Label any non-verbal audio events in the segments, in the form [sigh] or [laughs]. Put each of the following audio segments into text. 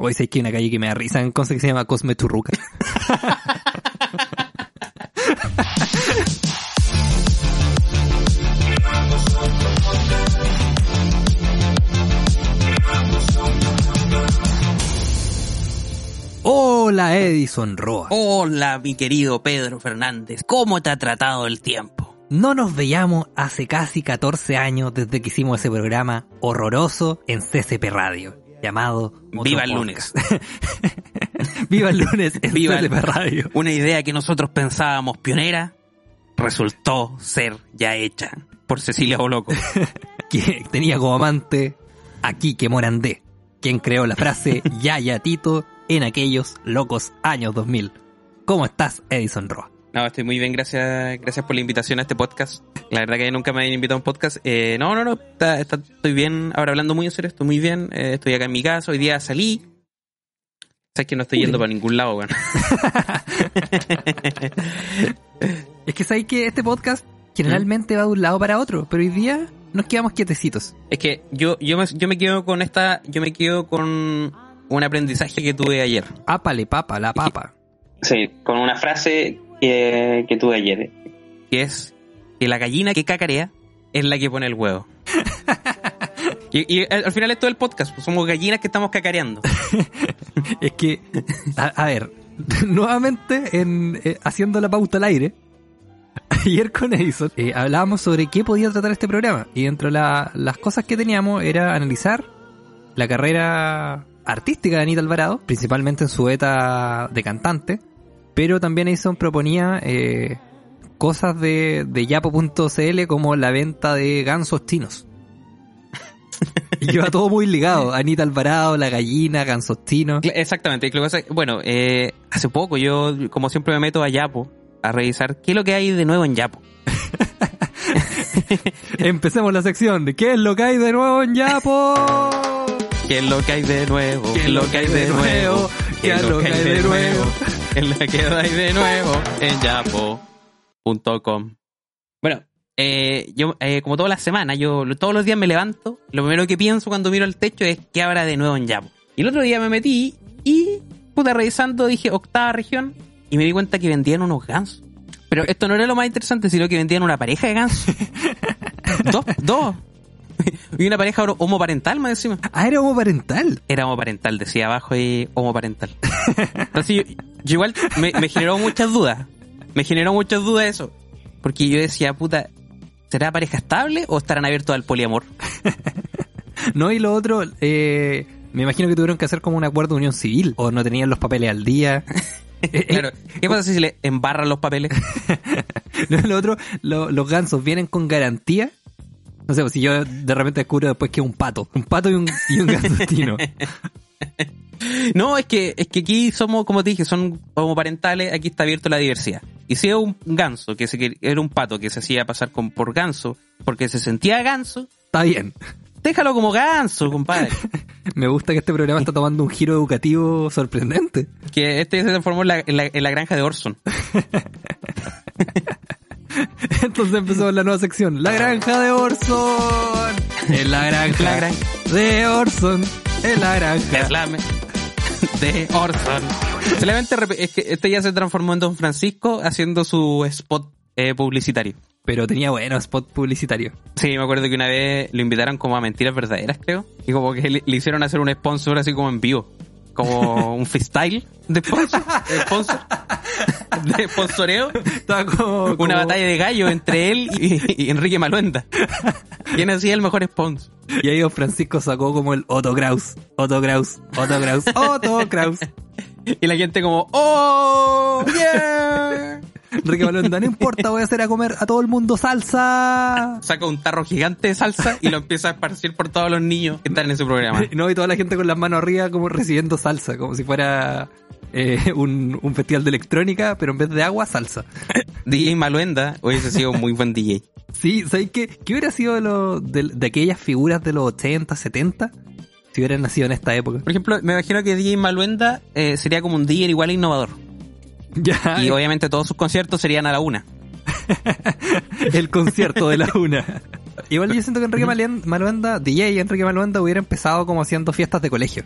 Hoy sé que hay una calle que me da risa en Conce que se llama Cosme Churruca. [laughs] Hola Edison Roa. Hola, mi querido Pedro Fernández. ¿Cómo te ha tratado el tiempo? No nos veíamos hace casi 14 años desde que hicimos ese programa horroroso en CCP Radio, llamado Viva el Podcast. lunes. [laughs] Viva el lunes en [laughs] Viva el- Radio. Una idea que nosotros pensábamos pionera resultó ser ya hecha por Cecilia Boloco. [laughs] que tenía como amante a Quique Morandé, quien creó la frase Ya ya Tito en aquellos locos años 2000. ¿Cómo estás, Edison Roa? No, estoy muy bien, gracias, gracias por la invitación a este podcast. La verdad que nunca me habían invitado a un podcast. Eh, no, no, no, está- está- estoy bien. Ahora hablando muy en serio, estoy muy bien. Eh, estoy acá en mi casa, hoy día salí. Sabes que no estoy yendo para ningún lado, weón. [laughs] Es que sabéis que este podcast generalmente va de un lado para otro, pero hoy día nos quedamos quietecitos. Es que yo, yo, me, yo me quedo con esta, yo me quedo con un aprendizaje que tuve ayer. Ápale papa, la papa. Sí, con una frase que, que tuve ayer. Que es que la gallina que cacarea es la que pone el huevo. [laughs] y, y al al final es todo el podcast. pues somos gallinas que estamos cacareando. [laughs] Es que, a, a ver, [laughs] nuevamente en, eh, haciendo la pauta al aire, ayer con Edison eh, hablábamos sobre qué podía tratar este programa. Y dentro de la- las cosas que teníamos era analizar la carrera artística de Anita Alvarado, principalmente en su beta de cantante. Pero también Edison proponía eh, cosas de, de yapo.cl como la venta de gansos chinos. [laughs] Y lleva todo muy ligado. Anita Alvarado, la gallina, gansos chinos. Cla- Exactamente. Bueno, eh, hace poco yo, como siempre, me meto a Yapo a revisar qué es lo que hay de nuevo en Yapo. [laughs] Empecemos la sección de ¿Qué es lo que hay de nuevo en Yapo? ¿Qué es lo que hay de nuevo? ¿Qué es lo que hay de nuevo? ¿Qué es lo que hay de nuevo? ¿Qué es lo que hay de nuevo? En yapo.com. Bueno, eh, yo, eh, como todas las semanas, yo todos los días me levanto. Lo primero que pienso cuando miro el techo es qué habrá de nuevo en Yapo. Y el otro día me metí y, puta, revisando, dije octava región y me di cuenta que vendían unos gansos. Pero esto no era lo más interesante, sino que vendían una pareja de gansos. [laughs] dos, dos. [laughs] Y una pareja homoparental más encima. Ah, era homoparental. Era homoparental, decía abajo y homoparental. Entonces yo, yo igual me, me generó muchas dudas. Me generó muchas dudas eso. Porque yo decía, puta, ¿será pareja estable o estarán abiertos al poliamor? [laughs] No, y lo otro, eh, me imagino que tuvieron que hacer como un acuerdo de unión civil. O no tenían los papeles al día. [laughs] Claro. ¿Qué pasa si se le embarran los papeles? no, lo otro, lo- los gansos vienen con garantía. No sé, pues si yo de repente descubro después que es un pato. Un pato y un, y un. [laughs] No, es que, es que aquí somos, como te dije, son homoparentales, aquí está abierto la diversidad. Y si es un ganso, que se, que era un pato que se hacía pasar con, por ganso, porque se sentía ganso, Está bien. déjalo como ganso, compadre. [laughs] Me gusta que este programa está tomando un giro educativo sorprendente. que este se transformó en la, en la, en la granja de Orson. [laughs] [laughs] Entonces empezamos la nueva sección. La granja de Orson. En la granja, La granja. de Orson. En la granja. Es la de Orson. Solamente es que este ya se transformó en Don Francisco haciendo su spot eh, publicitario. Pero tenía bueno spot publicitario. Sí, me acuerdo que una vez lo invitaron como a mentiras verdaderas, creo. Y como que le, le hicieron hacer un sponsor así como en vivo. Como un freestyle de sponsor. De, sponsor, de sponsoreo. Estaba como, Una como- batalla de gallo entre él y, y Enrique Maluenda. ¿Quién hacía el mejor sponsor? Y ahí Don Francisco sacó como el Otto Kraus. Otto Kraus. Otto Kraus. Otto Kraus. [laughs] Y la gente como, ¡Oh! ¡Yeah! Enrique Balonda, no importa, voy a hacer a comer a todo el mundo salsa. Saca un tarro gigante de salsa y lo empieza a esparcir por todos los niños que están en ese programa. [laughs] No, y toda la gente con las manos arriba como recibiendo salsa, como si fuera eh, un, un festival de electrónica, pero en vez de agua, salsa. [laughs] DJ Maluenda hubiese sido un muy buen DJ. Sí, ¿sabes qué? ¿Qué hubiera sido de, lo- de, de aquellas figuras de los 80, 70? Si hubieran nacido en esta época. Por ejemplo, me imagino que DJ Maluenda eh, sería como un DJ igual innovador. [laughs] Ya, Y obviamente todos sus conciertos serían a la una. [laughs] el concierto de la una. [laughs] Igual yo siento que Enrique Maluenda, DJ Enrique Maluenda hubiera empezado como haciendo fiestas de colegio.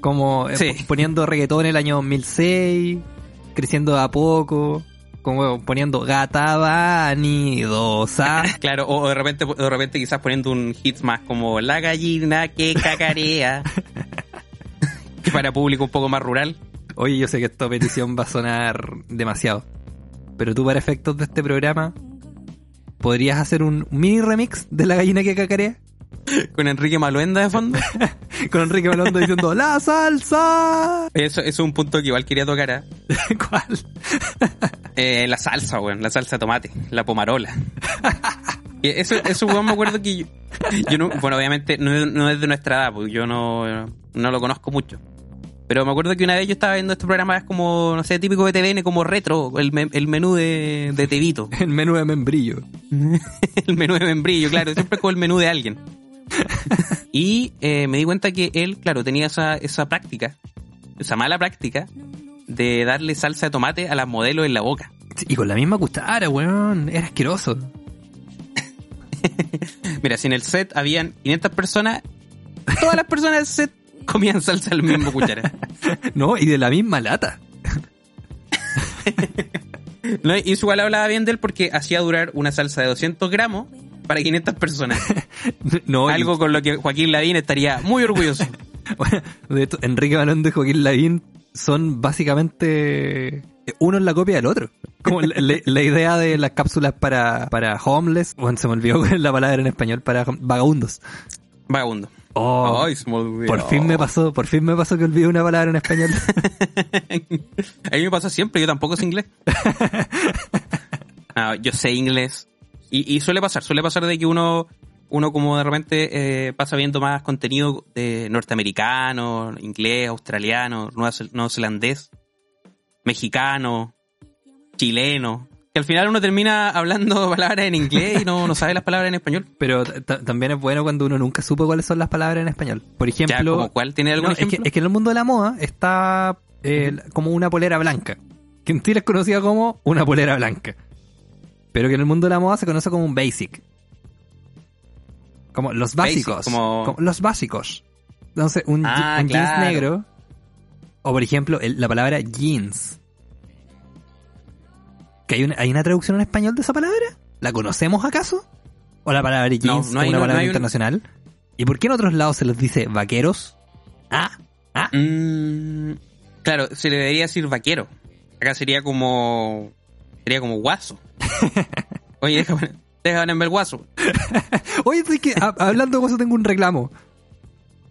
Como eh, Sí. poniendo reggaetón en el año 2006, creciendo de a poco, como poniendo gata vanidosa. Claro, o de repente, de repente quizás poniendo un hit más como La gallina que cacarea. que para público un poco más rural. Oye, yo sé que esta petición va a sonar demasiado. Pero tú para efectos de este programa, ¿podrías hacer un mini remix de la gallina que cacarea? [laughs] Con Enrique Maluenda de fondo. [laughs] Con Enrique Malondo diciendo ¡La salsa! Eso, eso es un punto que igual quería tocar. ¿ah? [laughs] ¿Cuál? Eh, la salsa, weón. La salsa de tomate. La pomarola. Y eso, eso, weón, me acuerdo que yo, yo no, bueno, obviamente no, no es de nuestra edad, porque yo no, no lo conozco mucho. Pero me acuerdo que una vez yo estaba viendo este programa, es como, no sé, típico de TVN, como retro, el, me- el menú de, de Tevito. [laughs] El menú de membrillo. [laughs] el menú de membrillo, claro, siempre es como el menú de alguien. Y eh, me di cuenta que él, claro, tenía esa, esa práctica, esa mala práctica, de darle salsa de tomate a las modelos en la boca. Y con la misma cuchara, weón. Era asqueroso. [laughs] Mira, si en el set habían 500 personas, todas las personas del set comían salsa al mismo cuchara. [laughs] No, y de la misma lata. [laughs] No, y igual hablaba bien de él porque hacía durar una salsa de 200 gramos para 500 personas. [laughs] No, y- Algo con lo que Joaquín Lavín estaría muy orgulloso. Bueno, de hecho, Enrique Malondo y Joaquín Lavín son básicamente uno en la copia del otro. Como la, la- idea de las cápsulas para, para homeless, bueno, se me olvidó es la palabra en español, para vagabundos. Vagabundo. Oh, Ay, se me olvidó. por fin me pasó, por fin me pasó que olvidé una palabra en español. [laughs] A mí me pasa siempre, yo tampoco sé inglés. No, yo sé inglés. Y, y suele pasar, suele pasar de que uno, uno como de repente eh, pasa viendo más contenido de norteamericano, inglés, australiano, nueva- neozelandés, mexicano, chileno. Que al final uno termina hablando [laughs] palabras en inglés y no, no sabe las palabras en español. Pero también es bueno cuando uno nunca supo cuáles son las palabras en español. Por ejemplo, cuál, ¿tiene algún No, es, que, ejemplo? es que en el mundo de la moda está eh, como una polera blanca. Que en Chile es conocida como una polera blanca. Pero que en el mundo de la moda se conoce como un basic. Como los Basic, básicos. como- Como los básicos. Entonces, un, Ah, un jeans negro. O por ejemplo, el- la palabra jeans. ¿Que hay una, ¿Hay una traducción en español de esa palabra? ¿La conocemos acaso? ¿O la palabra jeans No, es no hay- una no- palabra hay un- internacional? ¿Y por qué en otros lados se les dice vaqueros? Ah, ah. Mm, claro, se le debería decir vaquero. Acá sería como. Sería como guaso. [laughs] Oye, déjame, déjame ver guaso. [laughs] Oye, es que ha- hablando de eso tengo un reclamo.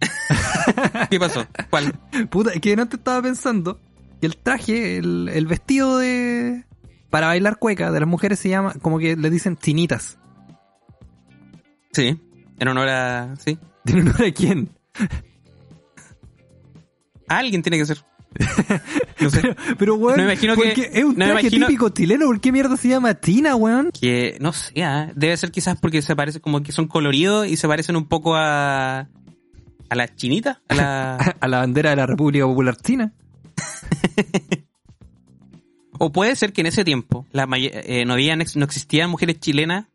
[laughs] ¿Qué pasó? ¿Cuál? Puta, es que no te estaba pensando que el traje, el, el vestido de para bailar cueca de las mujeres se llama, como que le dicen tinitas. Sí, en honor a. Sí. [laughs] ¿Tiene honor a quién? Alguien tiene que ser. [laughs] No sé. Pero, pero weón, No me imagino ¿por que- es un no traje imagino- típico chileno, ¿por qué mierda se llama tina, weón? Que. No sé, ah, debe ser quizás porque se parece como que son coloridos y se parecen un poco a. a las chinitas. A la. [laughs] A la bandera de la República Popular China. O puede ser que en ese tiempo la eh, no, habían, ex- no existían mujeres chilenas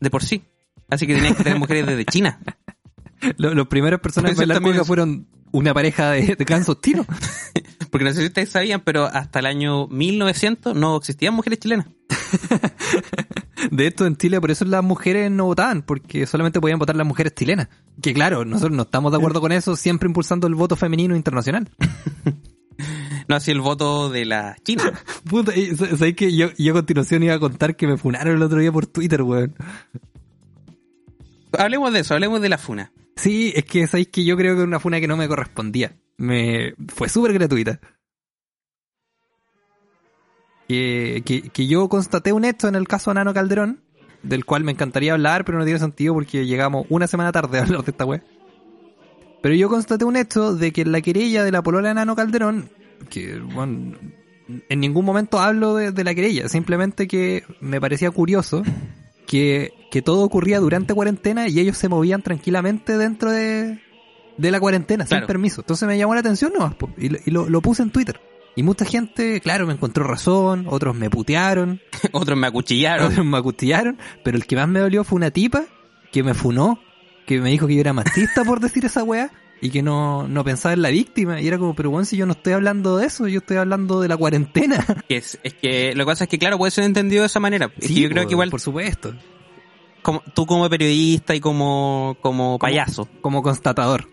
de por sí. Así que tenían que tener mujeres desde China. [laughs] Lo- Los primeros personas en Puede ser bailar también cueca fueron una pareja de, de chinos. [laughs] Porque no sé si ustedes sabían, pero hasta el año 1900 no existían mujeres chilenas. [laughs] De hecho, en Chile por eso las mujeres no votaban, porque solamente podían votar las mujeres chilenas. Que claro, nosotros no estamos de acuerdo con eso, siempre impulsando el voto femenino internacional. No así el voto de la China. [laughs] Puta, ¿sabes que yo, yo a continuación iba a contar que me funaron el otro día por Twitter, weón? hablemos de eso, hablemos de la funa. Sí, es que sabéis que yo creo que era una funa que no me correspondía. Me fue súper gratuita. Que, que, que yo constaté un hecho en el caso de Nano Calderón, del cual me encantaría hablar, pero no tiene sentido porque llegamos una semana tarde a hablar de esta web. Pero yo constaté un hecho de que en la querella de la polola de Nano Calderón, que bueno, en ningún momento hablo de, de la querella, simplemente que me parecía curioso que, que todo ocurría durante cuarentena y ellos se movían tranquilamente dentro de, de la cuarentena, sin permiso. Entonces me llamó la atención nomás, y, lo, y lo- lo puse en Twitter. Y mucha gente, claro, me encontró razón, otros me putearon, [laughs] Otros me acuchillaron. otros me acustillaron, pero el que más me dolió fue una tipa que me funó, que me dijo que yo era machista por decir esa weá, y que no, no pensaba en la víctima. Y era como, pero bueno, si yo no estoy hablando de eso, yo estoy hablando de la cuarentena. [laughs] Es, es que lo que pasa es que, claro, puede ser entendido de esa manera. Es que yo creo que igual Por supuesto. como, tú como periodista y como, como payaso, Como constatador.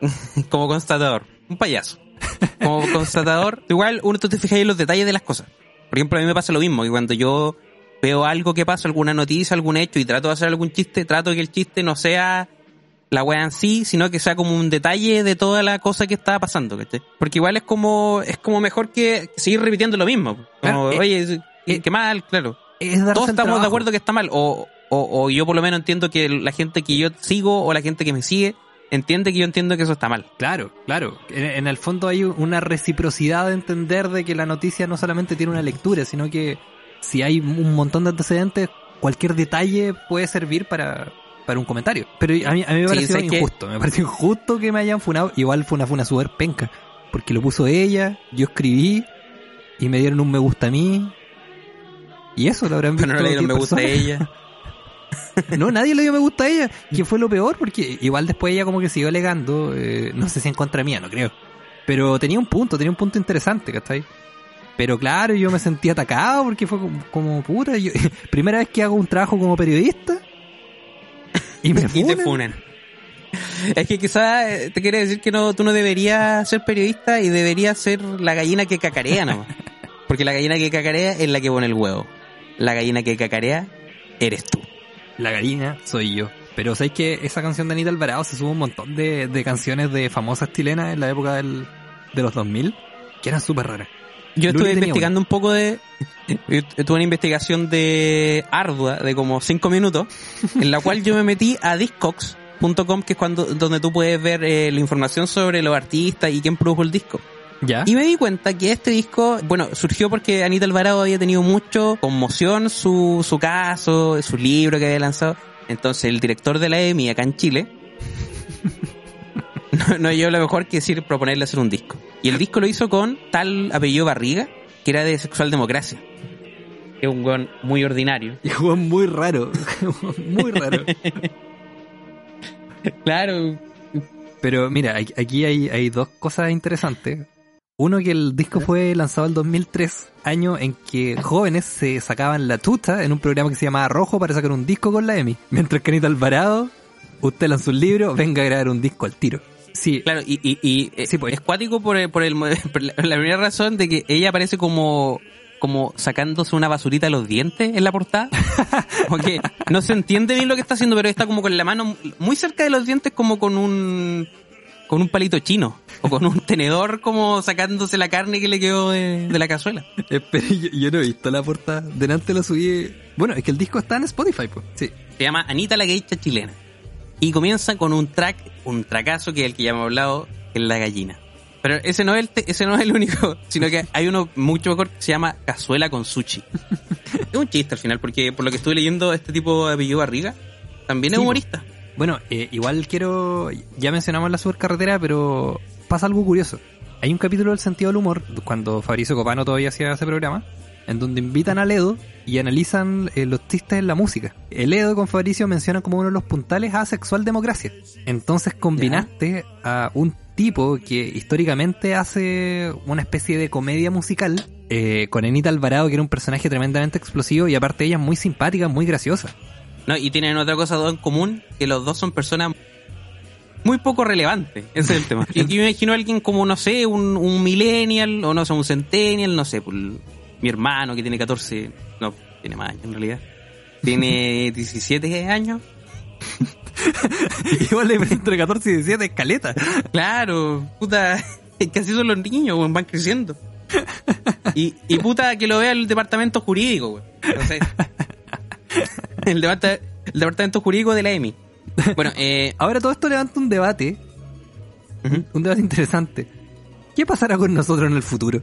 [laughs] como constatador, un payaso. Como constatador, [laughs] igual uno tú te fijas en los detalles de las cosas. Por ejemplo, a mí me pasa lo mismo, que cuando yo veo algo que pasa, alguna noticia, algún hecho, y trato de hacer algún chiste, trato de que el chiste no sea la wea en sí, sino que sea como un detalle de toda la cosa que estaba pasando, ¿cachai? Porque igual es como, es como mejor que seguir repitiendo lo mismo. Como, Claro, eh, oye, qué, eh, qué mal, claro. Es Todos estamos de acuerdo que está mal. O, o, o yo por lo menos entiendo que la gente que yo sigo o la gente que me sigue entiende que yo entiendo que eso está mal. Claro, claro. En, en el fondo hay una reciprocidad de entender de que la noticia no solamente tiene una lectura, sino que si hay un montón de antecedentes, cualquier detalle puede servir para, para un comentario. Pero a mí, a mí me Sí, pareció que- injusto. Me pareció injusto que me hayan funado. Igual fue una funa súper penca. Porque lo puso ella, yo escribí y me dieron un me gusta a mí. Y eso lo habrán visto. Pero no le dieron 10 me gusta a ella. [laughs] No, nadie le dio me gusta a ella, que fue lo peor, porque igual después ella como que siguió alegando, eh, no sé si en contra mía, no creo. Pero tenía un punto, tenía un punto interesante, ¿cachai? Pero claro, yo me sentí atacado porque fue como, como puta. Yo, [laughs] primera vez que hago un trabajo como periodista y me [laughs] y te funan. funan. Es que quizás eh, te quiere decir que no, tú no deberías ser periodista y deberías ser la gallina que cacarea nomás. [laughs] Porque la gallina que cacarea es la que pone el huevo. La gallina que cacarea eres tú. La gallina soy yo. Pero sabéis que esa canción de Anita Alvarado se sube un montón de, de canciones de famosas chilenas en la época del, de los 2000 que eran súper raras. Yo estuve investigando un poco de... yo Tuve una investigación de ardua de como 5 minutos, en la cual yo me metí a discogs.com, que es cuando donde tú puedes ver eh, la información sobre los artistas y quién produjo el disco. ¿Ya? Y me di cuenta que este disco, bueno, surgió porque Anita Alvarado había tenido mucho conmoción su, su caso, su libro que había lanzado. Entonces el director de la EMI acá en Chile [laughs] no, no yo lo mejor que decir proponerle hacer un disco. Y el disco lo hizo con tal apellido Barriga, que era de Sexual Democracia. Es un weón muy ordinario. [laughs] Y fue muy raro. [laughs] muy raro. Claro. Pero mira, aquí- aquí hay, hay dos cosas interesantes. Uno que el disco fue lanzado en 2003, año en que jóvenes se sacaban la tuta en un programa que se llamaba Rojo para sacar un disco con la EMI. Mientras que Anita Alvarado, usted lanza un libro, venga a grabar un disco al tiro. Sí, Claro, y, y, y eh, Sí, pues. es cuático por, el- por, el, [laughs] por la, la primera razón de que ella aparece como, como sacándose una basurita de los dientes en la portada. [laughs] Como que no se entiende bien lo que está haciendo, pero está como con la mano muy cerca de los dientes, como con un con un palito chino o con un tenedor como sacándose la carne que le quedó de, de la cazuela. [laughs] espera, yo, yo no he visto la portada. Delante lo subí. Bueno, es que el disco está en Spotify, pues. Sí. Se llama Anita la Geisha chilena. Y comienza con un track, un tracazo que es el que ya hemos hablado, que es la gallina. Pero ese no es el, te- ese no es el único, [laughs] sino que hay uno mucho mejor que se llama Cazuela con Sushi. es un chiste al final, porque por lo que estuve leyendo, este tipo de apellido Barriga también es Sí, humorista. Bueno, eh, igual quiero. Ya mencionamos la supercarretera, pero pasa algo curioso. Hay un capítulo del sentido del humor, cuando Fabricio Copano todavía hacía ese programa, en donde invitan a Ledo y analizan eh, los chistes en la música. El Ledo con Fabricio mencionan como uno de los puntales a sexual democracia. Entonces combinaste a un tipo que históricamente hace una especie de comedia musical eh, con Anita Alvarado, que era un personaje tremendamente explosivo y aparte ella es muy simpática, muy graciosa. No, y tienen otra cosa dos en común, que los dos son personas muy poco relevantes. Ese es el tema. [laughs] Y aquí me imagino a alguien como, no sé, un, un millennial, o no sé, un centennial, no sé, pues, mi hermano que tiene 14, no, tiene más años en realidad. Tiene [laughs] 17 años. [laughs] Igual le entre 14 y 17 escaleta. Claro, puta, que así son los niños, weón, van creciendo. Y, y puta, que lo vea el departamento jurídico, weón. Entonces, el, departa- el departamento jurídico de la EMI. Bueno, [laughs] eh, Ahora todo esto levanta un debate, un debate interesante. ¿Qué pasará con nosotros en el futuro?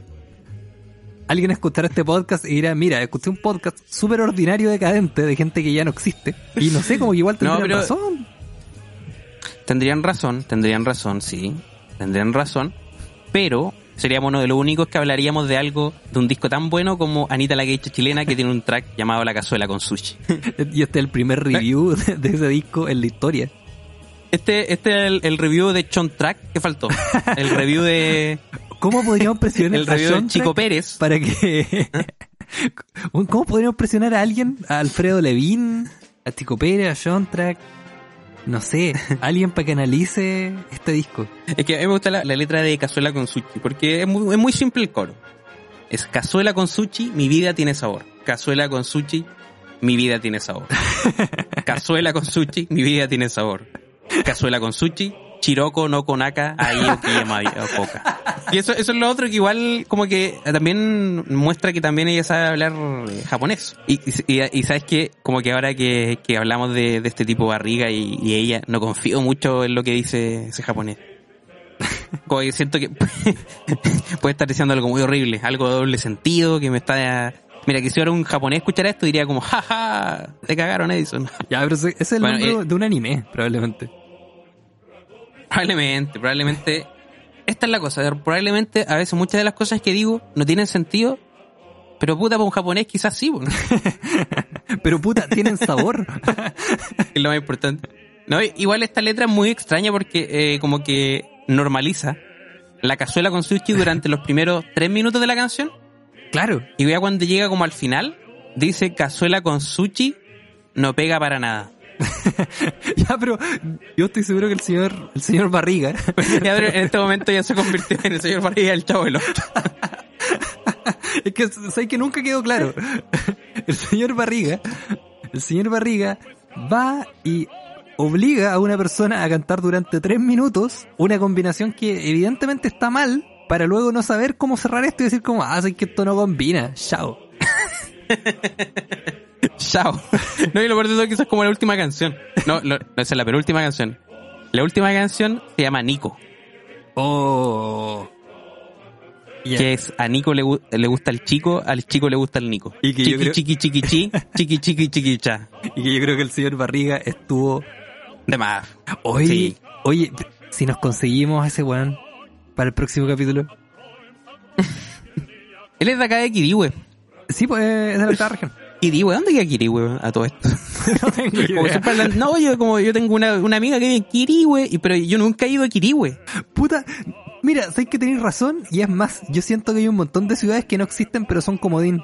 Alguien escuchará este podcast y dirá, mira, escuché un podcast súper ordinario, decadente, de gente que ya no existe. Y no sé, como que igual [laughs] No, tendrían pero- razón. Tendrían razón, tendrían razón, sí. Tendrían razón. Pero seríamos uno de los únicos que hablaríamos de algo, de un disco tan bueno como Anita la Geisha chilena que tiene un track [laughs] llamado La Cazuela con Sushi. [laughs] Y este es el primer review de, de ese disco en la historia. Este, este es el, el review de Chon Track que faltó. El review de. ¿Cómo podríamos presionar El a John Chico Pérez. para que... [laughs] ¿Cómo podríamos presionar a alguien? ¿A Alfredo Levín? ¿A Tico Pérez? ¿A John Track? No sé, alguien para que analice este disco. Es que a mí me gusta la, la letra de Cazuela con Sushi, porque es muy, es muy simple el coro. Es Cazuela con Sushi, mi vida tiene sabor. Cazuela con Sushi, [laughs] mi vida tiene sabor. Cazuela con Sushi, mi vida tiene sabor. Cazuela con Sushi, Chiroko no konaka, ahí [laughs] okiyama poca. Y eso, eso es lo otro que igual como que también muestra que también ella sabe hablar eh, japonés. Y, y, y sabes que como que ahora que, que hablamos de, de este tipo barriga y, y ella, no confío mucho en lo que dice ese japonés. [laughs] Como que siento que [laughs] puede estar diciendo algo muy horrible, algo de doble sentido, que me está... Mira, que si ahora un japonés escuchara esto diría como, jaja, te cagaron Edison. Ya, pero ese es el Bueno, nombre eh, de un anime, probablemente. Probablemente, probablemente. Esta es la cosa, probablemente a veces muchas de las cosas que digo no tienen sentido, pero puta, para un japonés quizás sí, bueno, [laughs] Pero puta, tienen sabor. [laughs] es lo más importante. No, igual esta letra es muy extraña porque eh, como que normaliza la cazuela con sushi durante los primeros tres minutos de la canción claro. y ya cuando llega como al final dice cazuela con sushi no pega para nada. [laughs] Ya, pero yo estoy seguro que el señor, el señor Barriga, [laughs] [laughs] Ya, pero en este momento ya se convirtió en el señor Barriga el chavo del es que sé que nunca quedó claro. El señor Barriga, el señor Barriga va y obliga a una persona a cantar durante tres minutos una combinación que evidentemente está mal para luego no saber cómo cerrar esto y decir como, ah, sé que esto no combina, chao. Chao. [laughs] No, y lo peor de todo es que esa es como la última canción. No, lo- no, esa es la penúltima canción. La última canción se llama Nico, Oh. Que es a Nico le, le gusta el chico, al chico le gusta el Nico. Y que chiqui, creo- chiqui, chiqui, chi, [laughs] chiqui, chiqui, chiqui, cha. Y que yo creo que el señor Barriga estuvo De más. Oye, Sí. oye, si nos conseguimos a ese weón para el próximo capítulo. [laughs] Él es de acá de Kirihue. Sí, pues es de la octava región. Kirihue, ¿dónde queda Kirihue a todo esto? [laughs] no tengo idea. yo como yo tengo una, una amiga que vive en Kirihue, y, pero yo nunca he ido a Kirihue. Puta, mira, sé que tenéis razón y es más, yo siento que hay un montón de ciudades que no existen pero son comodín.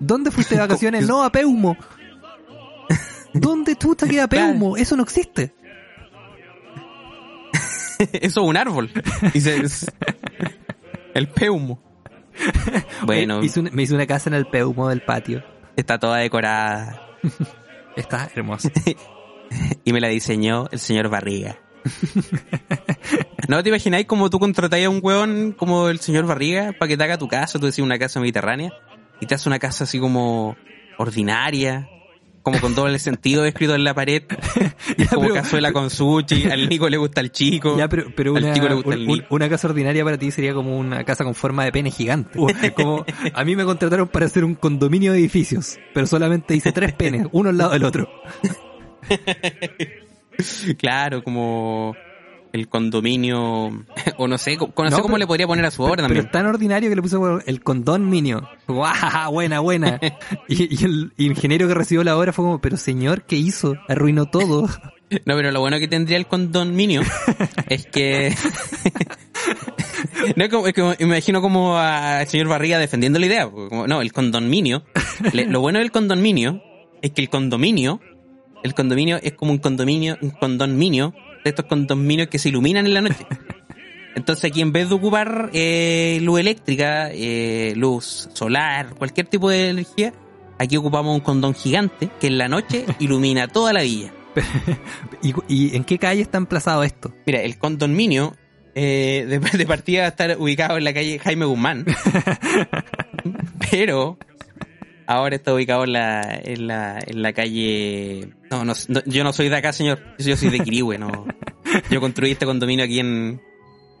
¿Dónde fuiste de [laughs] vacaciones? No, a Peumo. [laughs] ¿Dónde tú te queda Peumo? Eso no existe. Eso es un árbol. Dice, es- el peumo. [laughs] Bueno, hice una- me hice una casa en el Peumo del patio. está toda decorada. [laughs] Está hermoso. [laughs] Y me la diseñó el señor Barriga. ¿No te imagináis como tú contratáis a un hueón como el señor Barriga para que te haga tu casa? Tú decís una casa mediterránea y te hace una casa así como ordinaria, como con doble sentido escrito en la pared, [laughs] Ya, como pero- cazuela con sushi, [laughs] al Nico le gusta el chico. Ya, pero, pero Al una, chico le gusta un- el Nico. una casa ordinaria para ti sería como una casa con forma de pene gigante. O [laughs] Como a mí me contrataron para hacer un condominio de edificios, pero solamente hice tres penes, uno al lado del otro. Claro, como el condominio, [laughs] o no sé, no, sé No, cómo pero- le podría poner a su obra Pero, también. pero es tan ordinario que le bueno, el condominio. ¡Guau! Buena, buena. [laughs] Y, y el ingeniero que recibió la obra fue como, pero señor, ¿qué hizo? Arruinó todo. [laughs] No, pero lo bueno que tendría el condominio es que... no, es como, es me imagino como al señor Barriga defendiendo la idea. como- no, el condominio. le- lo bueno del condominio es que el condominio, el condominio es como un condominio, un condominio, de estos condominios que se iluminan en la noche. [laughs] Entonces aquí en vez de ocupar eh, luz eléctrica, eh, luz solar, cualquier tipo de energía, aquí ocupamos un condón gigante que en la noche [laughs] ilumina toda la villa. [laughs] ¿Y, y en qué calle está emplazado esto? Mira, el condominio eh, de, de partida va a estar ubicado en la calle Jaime Guzmán. pero ahora está ubicado en la, en la, en la calle... No, no, no, yo no soy de acá, señor. Yo soy de Quirihue, no. Yo construí este condominio aquí en,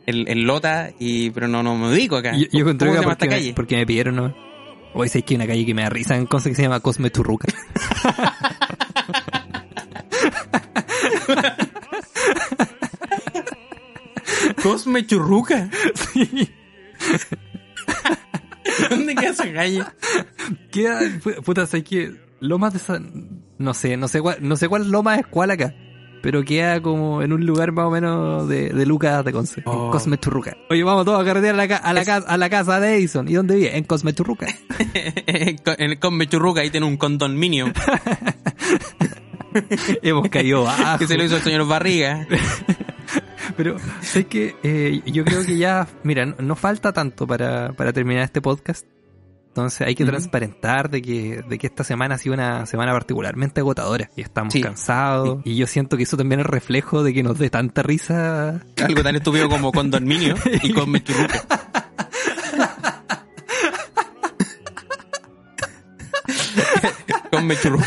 en, en Lota, y, pero no, no me ubico acá. Yo, yo ¿Cómo encontré se acá porque, me, calle? porque me pidieron, ¿no? Hoy sé que hay una calle que me da risa en cosa que se llama Cosme Churruca. [laughs] Cosme Churruca. [laughs] Sí. [laughs] ¿Dónde queda esa calle? Queda, pu- puta, sé que Lomas de San... No sé, no sé cuál, no sé cuál Loma es cuál acá. pero queda como en un lugar más o menos de, de Lucas de Conce, en Oh. Cosme Churruca. Oye, vamos todos a carretear a la, a casa, a la casa de Edison. ¿Y dónde vive? En Cosme Churruca. [laughs] en- con Mechurruca ahí tiene un condominio [laughs] Hemos caído bajo. que se lo hizo el señor Barriga. Pero sé que eh, yo creo que ya, mira, no, no falta tanto para, para terminar este podcast. Entonces hay que transparentar de que, de que esta semana ha sido una semana particularmente agotadora. Y estamos Sí. cansados. Y yo siento que eso también es reflejo de que nos dé tanta risa. Algo tan estúpido como condominio y con [laughs] Mechurruca. [laughs] con Mechurruca.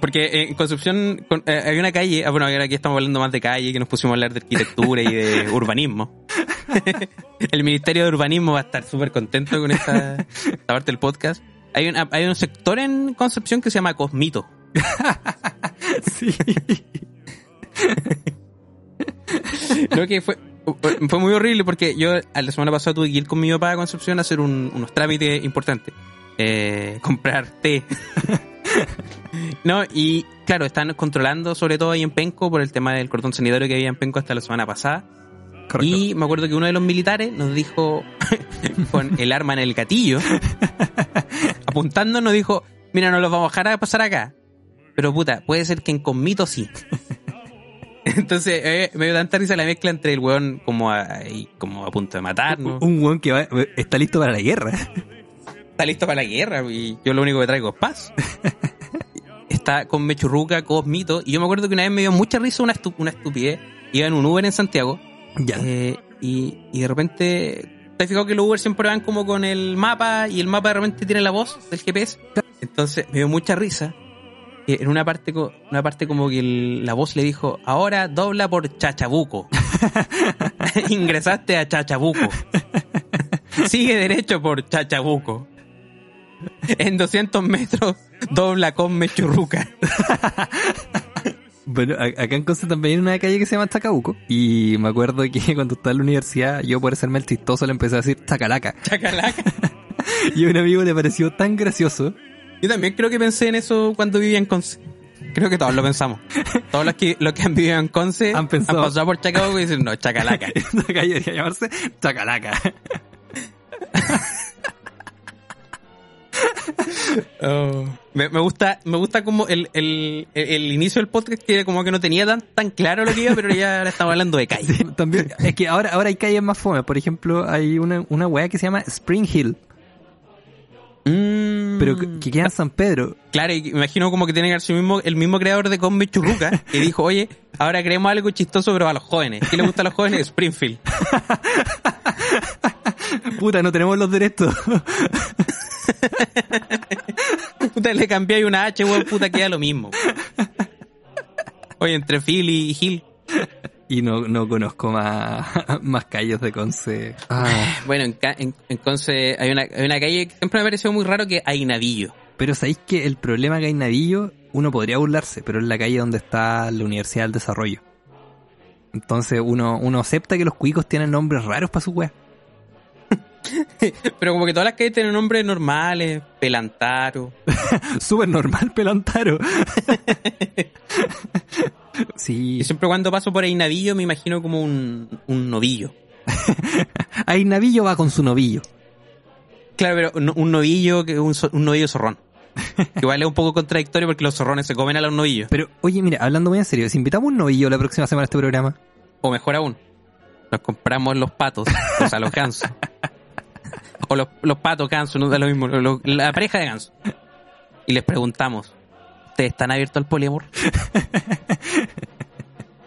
Porque en Concepción con- eh, hay una calle, ah, bueno, aquí estamos hablando más de calle, que nos pusimos a hablar de arquitectura y de [laughs] urbanismo. [laughs] El Ministerio de Urbanismo va a estar súper contento con esta, esta parte del podcast. Hay, una- hay un sector en Concepción que se llama Cosmito. [laughs] sí. Creo que fue, fue muy horrible porque yo a la semana pasada tuve que ir con mi papá a Concepción a hacer un- unos trámites importantes. Eh, comprar té. [laughs] no, y claro, están controlando sobre todo ahí en Penco por el tema del cordón sanitario que había en Penco hasta la semana pasada. Correcto. Y me acuerdo que uno de los militares nos dijo, [laughs] con el arma en el gatillo, [laughs] apuntando, nos dijo, mira, no los vamos a dejar a pasar acá. Pero puta, puede ser que en Conmito sí. Entonces, eh, me dio tanta risa la mezcla entre el weón como a, como a punto de matarnos. Un weón que va- está listo para la guerra. Está listo para la guerra y yo lo único que traigo es paz. [laughs] Está con Mechurruca, Cosmito. Y yo me acuerdo que una vez me dio mucha risa una, estu- una estupidez. Iba en un Uber en Santiago Ya. Eh, y, y de repente, ¿te has fijado que los Uber siempre van como con el mapa y el mapa de repente tiene la voz del GPS? Entonces me dio mucha risa. En una parte, una parte como que el- la voz le dijo, ahora dobla por Chachabuco. [laughs] [laughs] Ingresaste a Chachabuco. Sigue derecho por Chachabuco. [laughs] En 200 metros dobla con Mechurruca. [laughs] Bueno, acá en Conce también hay una calle que se llama Chacabuco. Y me acuerdo que [laughs] cuando estaba en la universidad, yo por hacerme el chistoso le empecé a decir Chacalaca. Chacalaca. Y a un amigo le pareció tan gracioso. Yo también creo que pensé en eso cuando vivía en Conce. Creo que todos lo pensamos. Todos los que, los que han vivido en Conce Han pensado. pasado por Chacabuco y dicen, no, Chacalaca. Esa calle debería llamarse Chacalaca. Oh. Me, me gusta, me gusta como el, el, el, el inicio del podcast que como que no tenía tan, tan claro lo que iba, pero ya ahora estamos hablando de calle. [laughs] Sí, también, es que ahora, ahora hay calles más fome. Por ejemplo, hay una, una weá que se llama Spring Hill, Mm. pero que, que queda en San Pedro. Claro, y imagino como que tiene que ser el mismo, el mismo creador de Combe Churruca, que dijo, oye, ahora creemos algo chistoso pero a los jóvenes. ¿Qué le gusta a los jóvenes? Springfield. [laughs] Puta, no tenemos los derechos. [laughs] [laughs] Puta, le cambié una H, weón, puta, queda lo mismo. Oye, entre Phil y Gil. y no, no conozco más, [laughs] más calles de Conce. Ah, [sighs] Bueno, en, Ca- en, en Conce hay una, hay una calle que siempre me pareció muy raro que hay Navillo. pero sabéis que el problema que hay Navillo, uno podría burlarse, pero es la calle donde está la Universidad del Desarrollo. Entonces uno, uno acepta que los cuicos tienen nombres raros para su wea. [laughs] Pero como que todas las calles tienen nombres normales, Pelantaro. [laughs] Súper normal, pelantaro. [laughs] sí, Y siempre cuando paso por ahí Navillo me imagino como un, un novillo. ahí Navillo va con su novillo. Claro, pero un, un novillo que un, un novillo zorrón. Que Igual es un poco contradictorio porque los zorrones se comen a los novillos. Pero, oye, mira, hablando muy en serio, si invitamos un novillo la próxima semana a este programa, O mejor aún, nos compramos los patos, o sea, los gansos. O los, los patos gansos, no da lo mismo, lo- la pareja de gansos. Y les preguntamos, ¿ustedes están abiertos al poliamor? [laughs]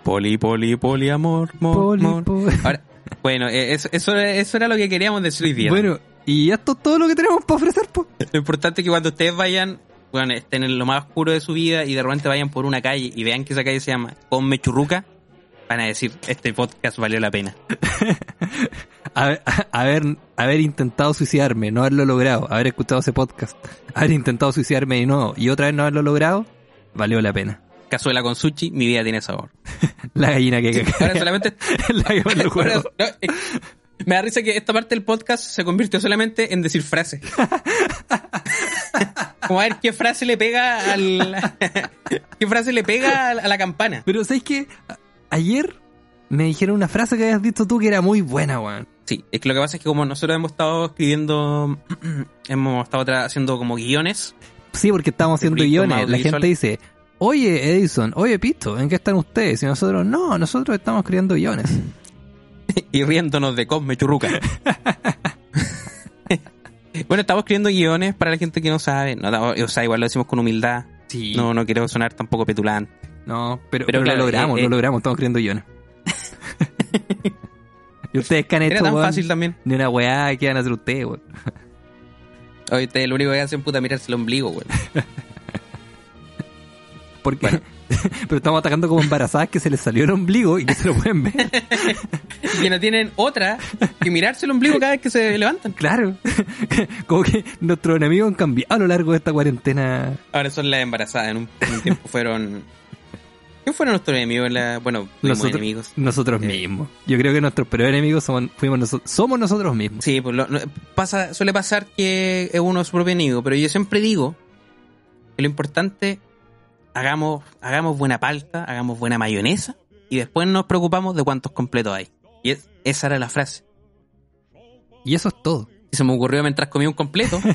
Poli, poli, poliamor, mor, Poli, mor. poli. Ahora, bueno, eh, eso, eso, eso era lo que queríamos decir hoy día. bueno, y esto es todo lo que tenemos para ofrecer, po. Lo importante es que cuando ustedes vayan, bueno, estén en lo más oscuro de su vida y de repente vayan por una calle y vean que esa calle se llama Come Churruca, van a decir, este podcast valió la pena. [laughs] Haber, haber, haber intentado suicidarme, no haberlo logrado, haber escuchado ese podcast, haber intentado suicidarme y no, y otra vez no haberlo logrado, valió la pena. Cazuela con sushi, mi vida tiene sabor. [laughs] La gallina que Ahora solamente... [laughs] la que ahora- huevo. no, eh, me da risa que esta parte del podcast se convirtió solamente en decir frases. Como a ver qué frase le pega al. ¿Qué frase le pega a la campana? Pero ¿sabes qué? Ayer me dijeron una frase que habías visto tú que era muy buena, weón. Sí, es que lo que pasa es que como nosotros hemos estado escribiendo, [clears throat] hemos estado haciendo como guiones, Sí, porque estábamos haciendo guiones. La gente dice, oye Edison, oye Pisto, ¿en qué están ustedes? Y nosotros, no, nosotros estamos escribiendo guiones. [laughs] y riéndonos de Cosme Churruca. [laughs] bueno, estamos escribiendo guiones para la gente que no sabe. No, o sea, igual lo decimos con humildad. Sí. No, no quiero sonar tampoco petulante. No, pero, Pero pero claro, lo logramos, eh, lo eh. logramos, estamos escribiendo guiones. [laughs] y ustedes que han Era hecho, tan weón, fácil también. ni una weá que van a hacer ustedes, weón. Hoy ustedes lo único que hacen puta mirarse el ombligo, güey. [laughs] Porque, Bueno. [laughs] pero estamos atacando como embarazadas que se les salió el ombligo y que se lo pueden ver. Y que no tienen otra que mirarse el ombligo cada vez que se levantan. Claro. como que nuestros enemigos han cambiado a lo largo de esta cuarentena. Ahora son las embarazadas. En un, en un tiempo fueron. ¿Qué fueron nuestros enemigos? La, bueno, Nosotros- enemigos. Nosotros Eh. mismos. Yo creo que nuestros peores enemigos somos, fuimos nosotros, somos nosotros mismos. Sí, pues lo- pasa, suele pasar que es uno su propio enemigo, pero yo siempre digo que lo importante hagamos, hagamos buena palta, hagamos buena mayonesa y después nos preocupamos de cuántos completos hay. Y es- esa era la frase. Y eso es todo. Y se me ocurrió mientras comía un completo. [laughs]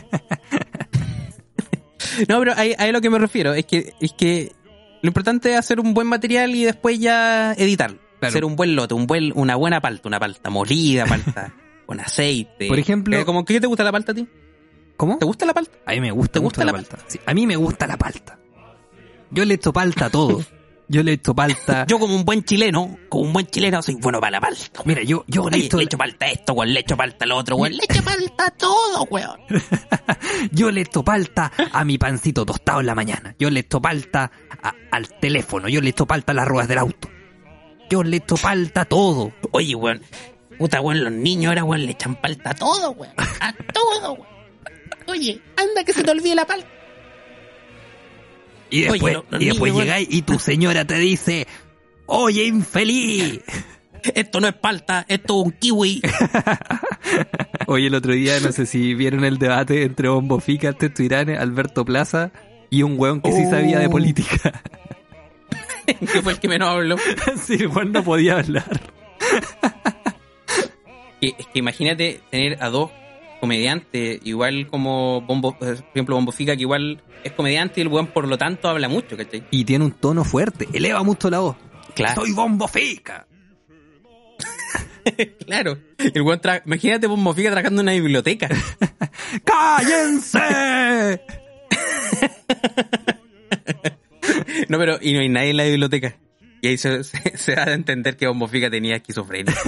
[laughs] no, pero ahí, ahí a lo que me refiero es que, es que lo importante es hacer un buen material y después ya editarlo. Claro. Hacer un buen lote, un buen, una buena palta, una palta molida, palta [laughs] con aceite. Por ejemplo- Eh, como, ¿Qué te gusta la palta a ti? ¿Cómo? ¿Te gusta la palta? A mí me gusta ¿Te gusta la la palta. Sí, a mí me gusta la palta. Yo le echo palta a todo. Yo le echo palta. [laughs] Yo como un buen chileno, como un buen chileno soy bueno para la palta. Mira, yo, yo le echo, le echo palta a esto, weón, le echo palta al otro, weón, le echo palta a todo, weón. [laughs] yo le echo palta a mi pancito tostado en la mañana. Yo le echo palta a- al teléfono. Yo le echo palta a las ruedas del auto. Yo le echo palta a todo. Oye, weón, puta, weón, los niños ahora, weón, le echan palta a todo, weón, a todo, weón. Oye, anda que se te olvide la palta. Y Oye, después, los y después llegáis y tu señora te dice, oye, infeliz. [laughs] Esto no es palta, esto es un kiwi. [laughs] Oye, el otro día, no sé si vieron el debate entre Bombo Fica, Teto Irane, Alberto Plaza y un weón que sí Oh. sabía de política. [laughs] que fue el que menos habló. [laughs] sí, el weón no podía hablar. Que- es que imagínate tener a dos comediantes, igual como Bombo, por ejemplo, Bombo Fica, que igual es comediante y el weón por lo tanto habla mucho, ¿cachai? Y tiene un tono fuerte, eleva mucho la voz. Claro. Soy Bombo Fica. [laughs] Claro. El weón tra- imagínate Bombo Fica trabajando en una biblioteca. ¡Cállense! [laughs] No, pero y no hay nadie en la biblioteca. Y ahí se, se- se da a entender que Bombo Fica tenía esquizofrenia. [laughs]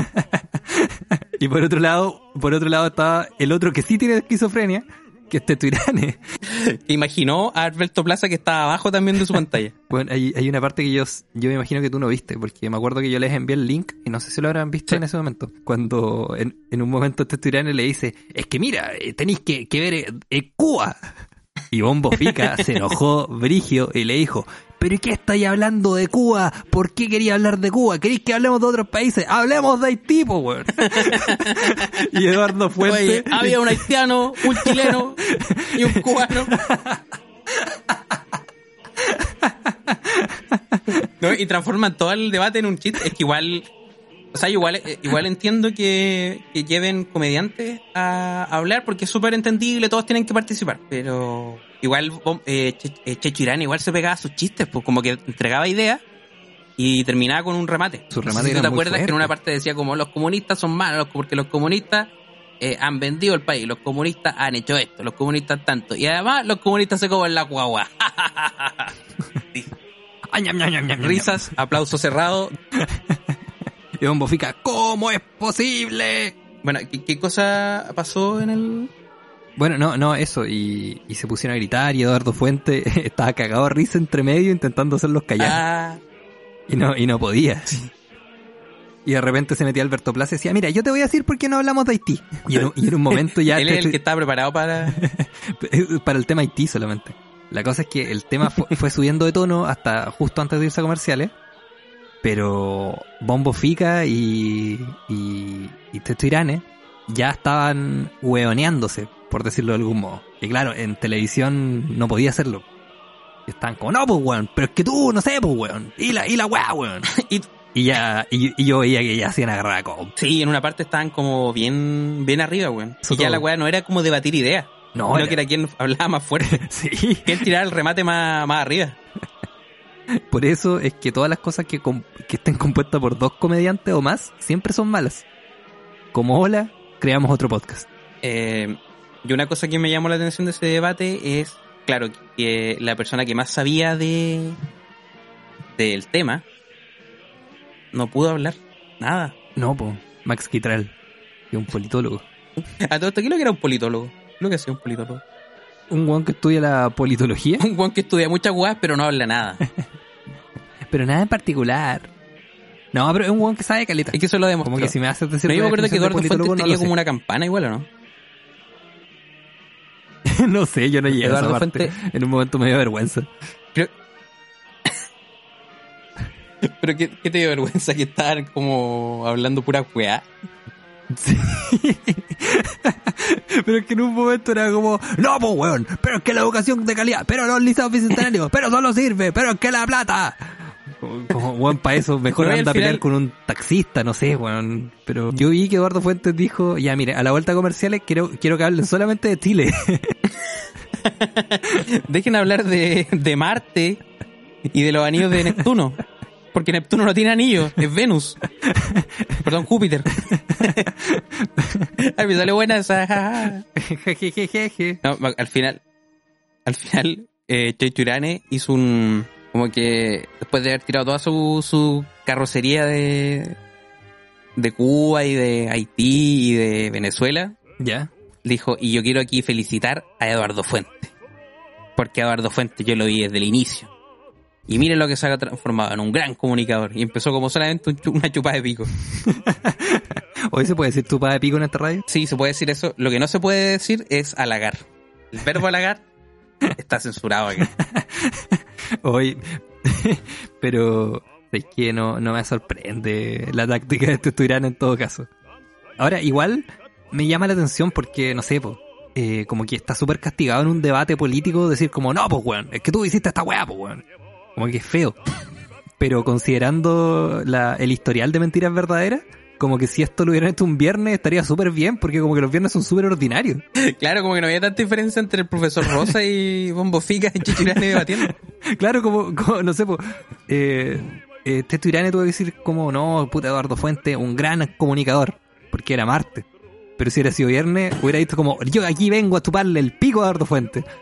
Y por otro lado, por otro lado estaba el otro que sí tiene esquizofrenia, que es Teto Irane. [laughs] Imaginó a Alberto Plaza que estaba abajo también de su pantalla. Bueno, hay, hay una parte que yo, yo me imagino que tú no viste, porque me acuerdo que yo les envié el link y no sé si lo habrán visto Sí. en ese momento. Cuando en, en un momento este le dice, es que mira, eh, tenéis que, que ver eh, eh, Cuba. Y Bombo Fica se enojó Brigio y le dijo, ¿pero qué estáis hablando de Cuba? ¿Por qué quería hablar de Cuba? ¿Queréis que hablemos de otros países? Hablemos de Haití, po, weón. [laughs] y Eduardo Fuente... Oye, había un haitiano, un chileno y un cubano. [laughs] No, y transforman todo el debate en un chiste. Es que igual, o sea, igual, eh, igual entiendo que, que lleven comediantes a, a hablar porque es súper entendible, todos tienen que participar. Pero igual eh, Che- eh, igual se pegaba a sus chistes, pues como que entregaba ideas y terminaba con un remate. Sus No sé remates si tú te acuerdas que en una parte decía como los comunistas son malos porque los comunistas eh, han vendido el país, los comunistas han hecho esto, los comunistas tanto. Y además los comunistas se comen la guagua. [laughs] [laughs] Risas, aplauso cerrado. [laughs] Y Bombo Fica, ¿cómo es posible? Bueno, ¿qué, qué cosa pasó en el...? Bueno, no, no, eso, y, y se pusieron a gritar y Eduardo Fuente [laughs] estaba cagado de risa entre medio intentando hacerlos callar Ah, y no y no podía. Y de repente se metía Alberto Plaza y decía, mira, yo te voy a decir por qué no hablamos de Haití. Y en, un- y en un momento ya... [laughs] él te- es el que estaba preparado para... [laughs] para el tema Haití solamente. La cosa es que el tema fu- fue, subiendo de tono hasta justo antes de irse a comerciales. Pero Bombo Fica y, y, y Teto Irane ya estaban hueoneándose, por decirlo de algún modo. Y claro, en televisión no podía hacerlo. Y estaban como, no, pues, weón, pero es que tú, no sé, pues, weón. Y la, y la weá, weón. [laughs] Y Y ya, y, y yo veía que ya hacían agarrar sí, en una parte estaban como bien, bien arriba, weón. Eso Y ya la weá no era como debatir ideas. No, No, era- que era quien hablaba más fuerte. [laughs] Sí. Quien tiraba el remate más, más arriba. [laughs] Por eso es que todas las cosas que, que estén compuestas por dos comediantes o más siempre son malas. Como hola, creamos otro podcast. Eh, y una cosa que me llamó la atención de ese debate es, claro, que la persona que más sabía de del tema no pudo hablar nada. No, po, Max Quitral, que es un politólogo. [laughs] A todo esto, ¿qué es lo que era un politólogo? Lo que hacía un politólogo. Un guan que estudia la politología, [laughs] Un guan que estudia muchas weas, pero no habla nada. [laughs] pero nada en particular. No, pero es un guan que sabe caleta. Es que eso lo demostró. Como que si me haces decir No, yo me acuerdo que Eduardo Fuentes no tenía como sé. una campana igual, ¿o no? [laughs] no sé, yo no llegué a esa Eduardo parte. Fuentes- En un momento me dio vergüenza. Pero ¿qué, qué te dio vergüenza que estaban como hablando pura weá? Sí. [laughs] pero es que en un momento era como, no, pues weón, pero es que la educación de calidad, pero los liceos bicentenarios, pero solo sirve, pero es que la plata. Como, como, weón, para eso mejor Pero anda a final- pelear con un taxista, no sé, weón. Pero yo vi que Eduardo Fuentes dijo, ya mire, a la vuelta comerciales quiero, quiero que hablen solamente de Chile. [laughs] Dejen hablar de, de Marte y de los anillos de Neptuno. Porque Neptuno no tiene anillos, es Venus. [laughs] Perdón, Júpiter. [laughs] Ay, me sale buena esa. [laughs] No, al final, al final, eh, Choy Turane hizo un. Como que después de haber tirado toda su, su carrocería de, de Cuba y de Haití y de Venezuela, ya. dijo, y yo quiero aquí felicitar a Eduardo Fuente. Porque Eduardo Fuente yo lo vi desde el inicio. Y miren lo que se ha transformado en un gran comunicador. Y empezó como solamente un una chupada de pico. [laughs] Hoy se puede decir tu de pico en esta radio. Sí, se puede decir eso. Lo que no se puede decir es halagar. El verbo halagar está censurado aquí. [laughs] Hoy, [laughs] pero es que no, no me sorprende la táctica de este Turán en todo caso. Ahora, igual me llama la atención porque, no sé, po, eh, como que está súper castigado en un debate político decir como, no, pues weón, es que tú hiciste esta weá, pues weón. Como que es feo. Pero considerando la, el historial de mentiras verdaderas, como que si esto lo hubieran hecho un viernes estaría súper bien, porque como que los viernes son súper ordinarios. [laughs] Claro, como que no había tanta diferencia entre el profesor Rosa y Bombo Fica y Chichirane debatiendo. [laughs] Claro, como, como, no sé, po, eh, eh, Teto Irane tuvo que decir como, no, puta Eduardo Fuente, un gran comunicador, porque era Marte. Pero si hubiera sido viernes, hubiera visto como, yo aquí vengo a chuparle el pico a Eduardo Fuente. [laughs]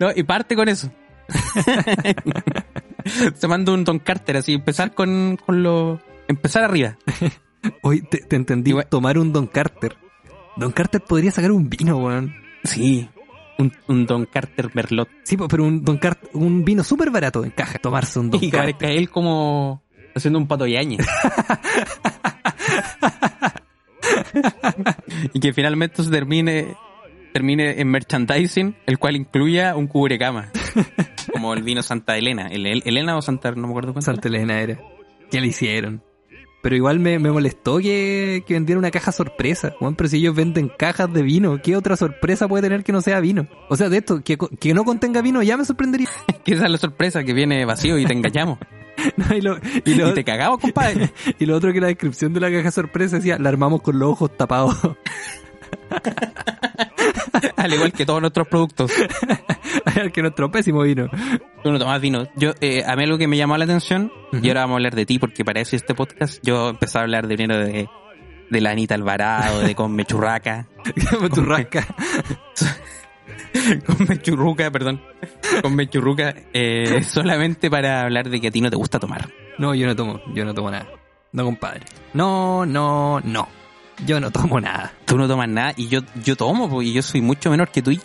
No, y parte con eso. [laughs] Se manda un Don Carter así, empezar con, con lo. Empezar arriba. [laughs] Hoy te, te entendí, tomar un Don Carter. Don Carter podría sacar un vino, weón. Sí. Un, un Don Carter Merlot. Sí, pero un Don Carter, un vino súper barato en caja, tomarse un Don [laughs] Y Carter. aparezca él como haciendo un pato yañe. y que finalmente se termine termine en merchandising, el cual incluya un cubrecama. [laughs] Como el vino Santa Elena. El, el- Elena o Santa, no me acuerdo cuánto. Santa Elena era. ¿Qué le hicieron? Pero igual me, me molestó que, que vendieran una caja sorpresa. Juan, pero si ellos venden cajas de vino, ¿qué otra sorpresa puede tener que no sea vino? O sea, de esto, que, que no contenga vino ya me sorprendería. [laughs] Que esa es la sorpresa, que viene vacío y te engañamos. [laughs] No, y, lo, y, lo, y te cagamos, compadre. y lo otro que la descripción de la caja sorpresa decía, la armamos con los ojos tapados. [laughs] Al igual que todos nuestros productos. [laughs] que nuestro pésimo vino. Tú no tomas vino. Yo, eh, a mí algo que me llamó la atención, y ahora vamos a hablar de ti, porque para eso este podcast, yo empecé a hablar de vino de, de la Anita Alvarado, de con Mechurraca, [laughs] tu rasca. con Mechurruca, perdón, con Mechurruca, eh, solamente para hablar de que a ti no te gusta tomar. No, yo no tomo, yo no tomo nada. No, compadre. No, no, no. Yo no tomo nada. Tú no tomas nada y yo, yo tomo, y yo soy mucho menor que tú. Y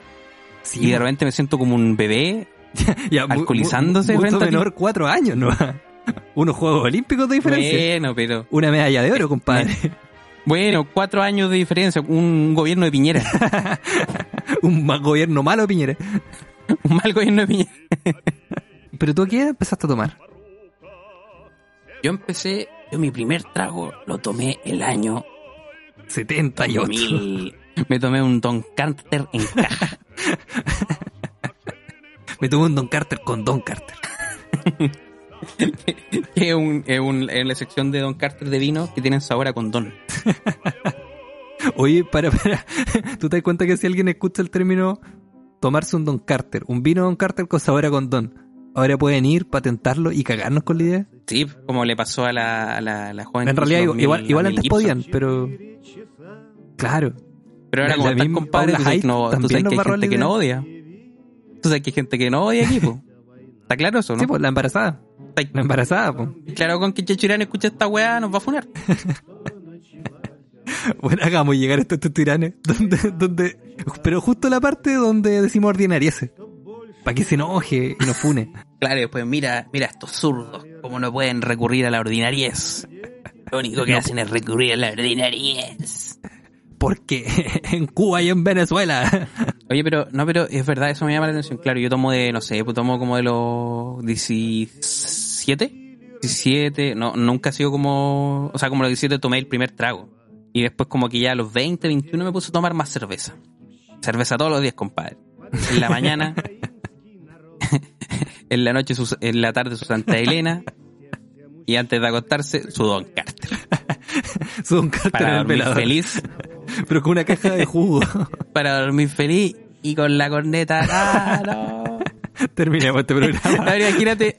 Sí, de repente me siento como un bebé. [laughs] Ya, alcoholizándose mucho menor, cuatro años, ¿no? [laughs] Unos Juegos Olímpicos de diferencia. Bueno, pero... Una medalla de oro, compadre. [laughs] Bueno, cuatro años de diferencia, un gobierno de Piñera. Un gobierno malo, Piñera. un mal gobierno de Piñera. Pero tú a qué edad empezaste a tomar? Yo empecé, yo mi primer trago lo tomé el año 78. 2000. Me tomé un Don Carter en caja. [laughs] Me tomé un Don Carter con Don Carter. [laughs] es, un, es, un, es la sección de Don Carter de vino que tienen sabor a condón. [laughs] Oye, para, para. ¿Tú te das cuenta que si alguien escucha el término tomarse un Don Carter, un vino Don Carter con sabor a condón, ahora pueden ir, patentarlo y cagarnos con la idea? Sí, como le pasó a la, a la, a la joven. En realidad, igual, igual antes podían, pero. Claro. Pero ahora La- como misma compadre, tú sabes, no, tú sabes que hay gente que no odia. Tú sabes que hay gente que no odia aquí, po. ¿Está claro eso, no? Sí, pues la embarazada. La embarazada, pues. claro con que Chechirán escucha esta weá nos va a funar. [laughs] Bueno, hagamos llegar a estos tiranes. Donde, donde, pero justo la parte donde decimos ordinariese. Para que se enoje y nos fune. [laughs] Claro, y después mira, mira estos zurdos, cómo no pueden recurrir a la ordinariez. Lo único que No. hacen es recurrir a la ordinariez. Porque [laughs] en Cuba y en Venezuela. [laughs] Oye, pero no, pero es verdad, eso me llama la atención. Claro, yo tomo de, no sé, pues tomo como de los 17, 17, no, nunca ha sido como, o sea, como los 17 tomé el primer trago. Y después como que ya a los 20, 21 me puse a tomar más cerveza. Cerveza todos los días, compadre. En la mañana, [laughs] en la noche, su- en la tarde su Santa Elena. Y antes de acostarse, su Don Carter. [laughs] Su Don Carter Para dormir velador. feliz, [laughs] Pero con una caja de jugo. para dormir feliz y con la corneta. ¡Ah, no! Terminemos este programa. Imagínate,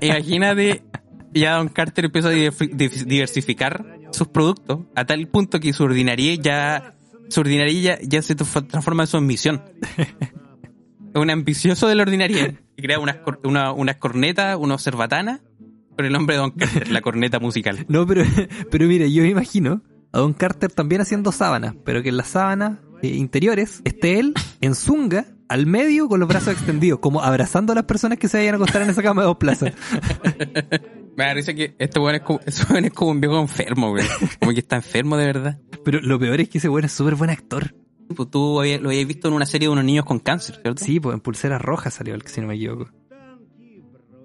imagínate, ya Don Carter empezó a diversificar sus productos a tal punto que su ordinaria ya, su ordinaria ya, ya se tra- transforma en su ambición. Un ambicioso de la ordinaria. Y crea unas, cor- una- unas cornetas, unos cerbatanas, con el nombre de Don Carter, la corneta musical. No, pero, [laughs] pero mire, yo me imagino a Don Carter también haciendo sábanas, pero que en las sábanas eh, interiores esté él en zunga, al medio, con los brazos extendidos, como abrazando a las personas que se vayan a acostar en esa cama de dos plazas. [laughs] Me risa que este weón es como, weón es como un viejo enfermo, güey. Como que está enfermo de verdad. Pero lo peor es que ese weón es súper buen actor. Pues tú lo habías visto en una serie de unos niños con cáncer, ¿cierto? Sí, pues en Pulseras Rojas salió el que si no me equivoco.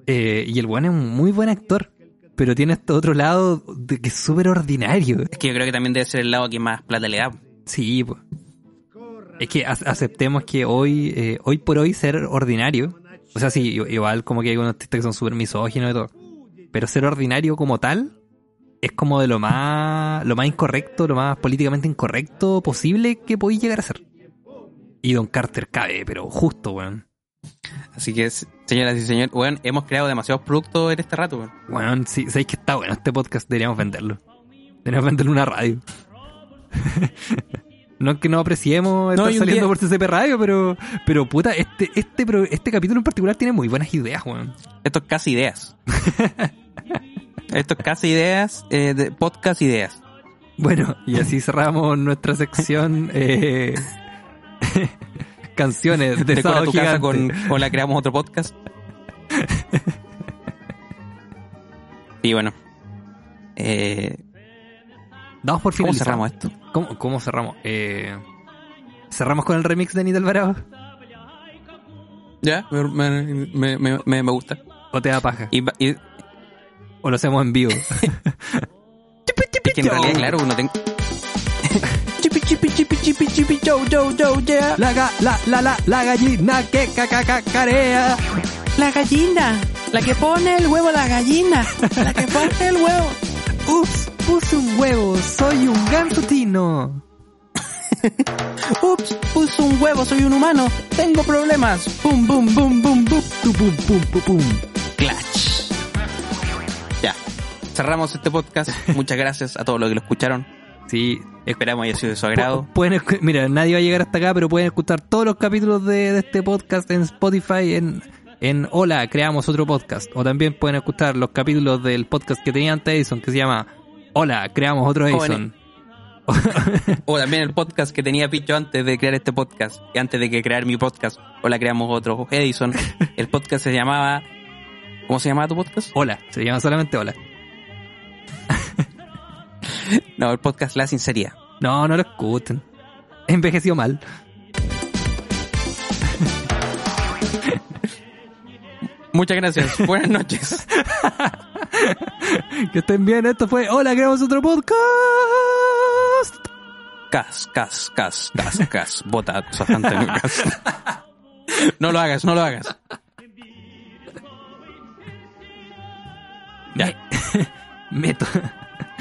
Eh, y el weón es un muy buen actor, pero tiene este otro lado de que es súper ordinario. Es que yo creo que también debe ser el lado que más plata le da. Sí, pues. Es que ac- aceptemos que hoy, eh, hoy por hoy ser ordinario, o sea, sí, igual como que hay unos artistas que son súper misóginos y todo, pero ser ordinario como tal es como de lo más, lo más incorrecto, lo más políticamente incorrecto posible que podéis llegar a ser. Y Don Carter cabe, pero justo, weón. Así que, señoras y señores, bueno, hemos creado demasiados productos en este rato. weón. Weón, sí, sabéis que está bueno este podcast, deberíamos venderlo. Deberíamos venderlo en una radio. [laughs] No es que no apreciemos estar saliendo día- por CCP Radio, pero, pero puta, este, este, este capítulo en particular tiene muy buenas ideas, weón. Esto es casi ideas. [laughs] Esto es casi ideas, eh, de podcast ideas. Bueno, y así [laughs] cerramos nuestra sección eh, [laughs] canciones de Decora tu casa con, o la creamos otro podcast. [laughs] Y bueno. Eh, Damos por ¿Cómo finalizado. cerramos esto? ¿Cómo, cómo cerramos? Eh, ¿Cerramos con el remix de Anita Alvarado? Ya, me, me, me, me, me gusta. ¿O te da paja? Y, va- y- ¿O lo hacemos en vivo? [laughs] es que en realidad, claro, uno tengo. chipi, chipi, chipi, chipi, chipi, yo, yo, yo, yeah. La, ga- la, la, la, la gallina que cacacacarea. La gallina, la que pone el huevo, la gallina, la que pone el huevo. Ups, puse un huevo, soy un ganso tino. Ups, puse un huevo, soy un humano, tengo problemas. Pum, bum, bum, bum, bum. Tu pum, pum, pum, pum. Cerramos este podcast. [laughs] Muchas gracias a todos los que lo escucharon. Sí, Esperamos haya sido de su agrado. Pu- Pueden, mira, nadie va a llegar hasta acá, pero pueden escuchar todos los capítulos de, de este podcast en Spotify, en, en Hola, creamos otro podcast. O también pueden escuchar los capítulos del podcast que tenía antes Edison, que se llama Hola, creamos otro Edison. O también el podcast que tenía Picho antes de crear este podcast. Y antes de que crear mi podcast. O la creamos otro. Edison. [laughs] El podcast se llamaba. ¿Cómo se llamaba tu podcast? Hola, se llama solamente Hola. [laughs] No, el podcast La Sinceridad. No, no lo escuchen. Envejeció mal. [laughs] Muchas gracias. Buenas noches. [laughs] Que estén bien, esto fue Hola, creamos otro podcast. cas, cas, cas, cas, cas. Bota bastante cas. No lo hagas, no lo hagas. Ya. Me,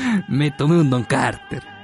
[laughs] me tomé un Don Carter.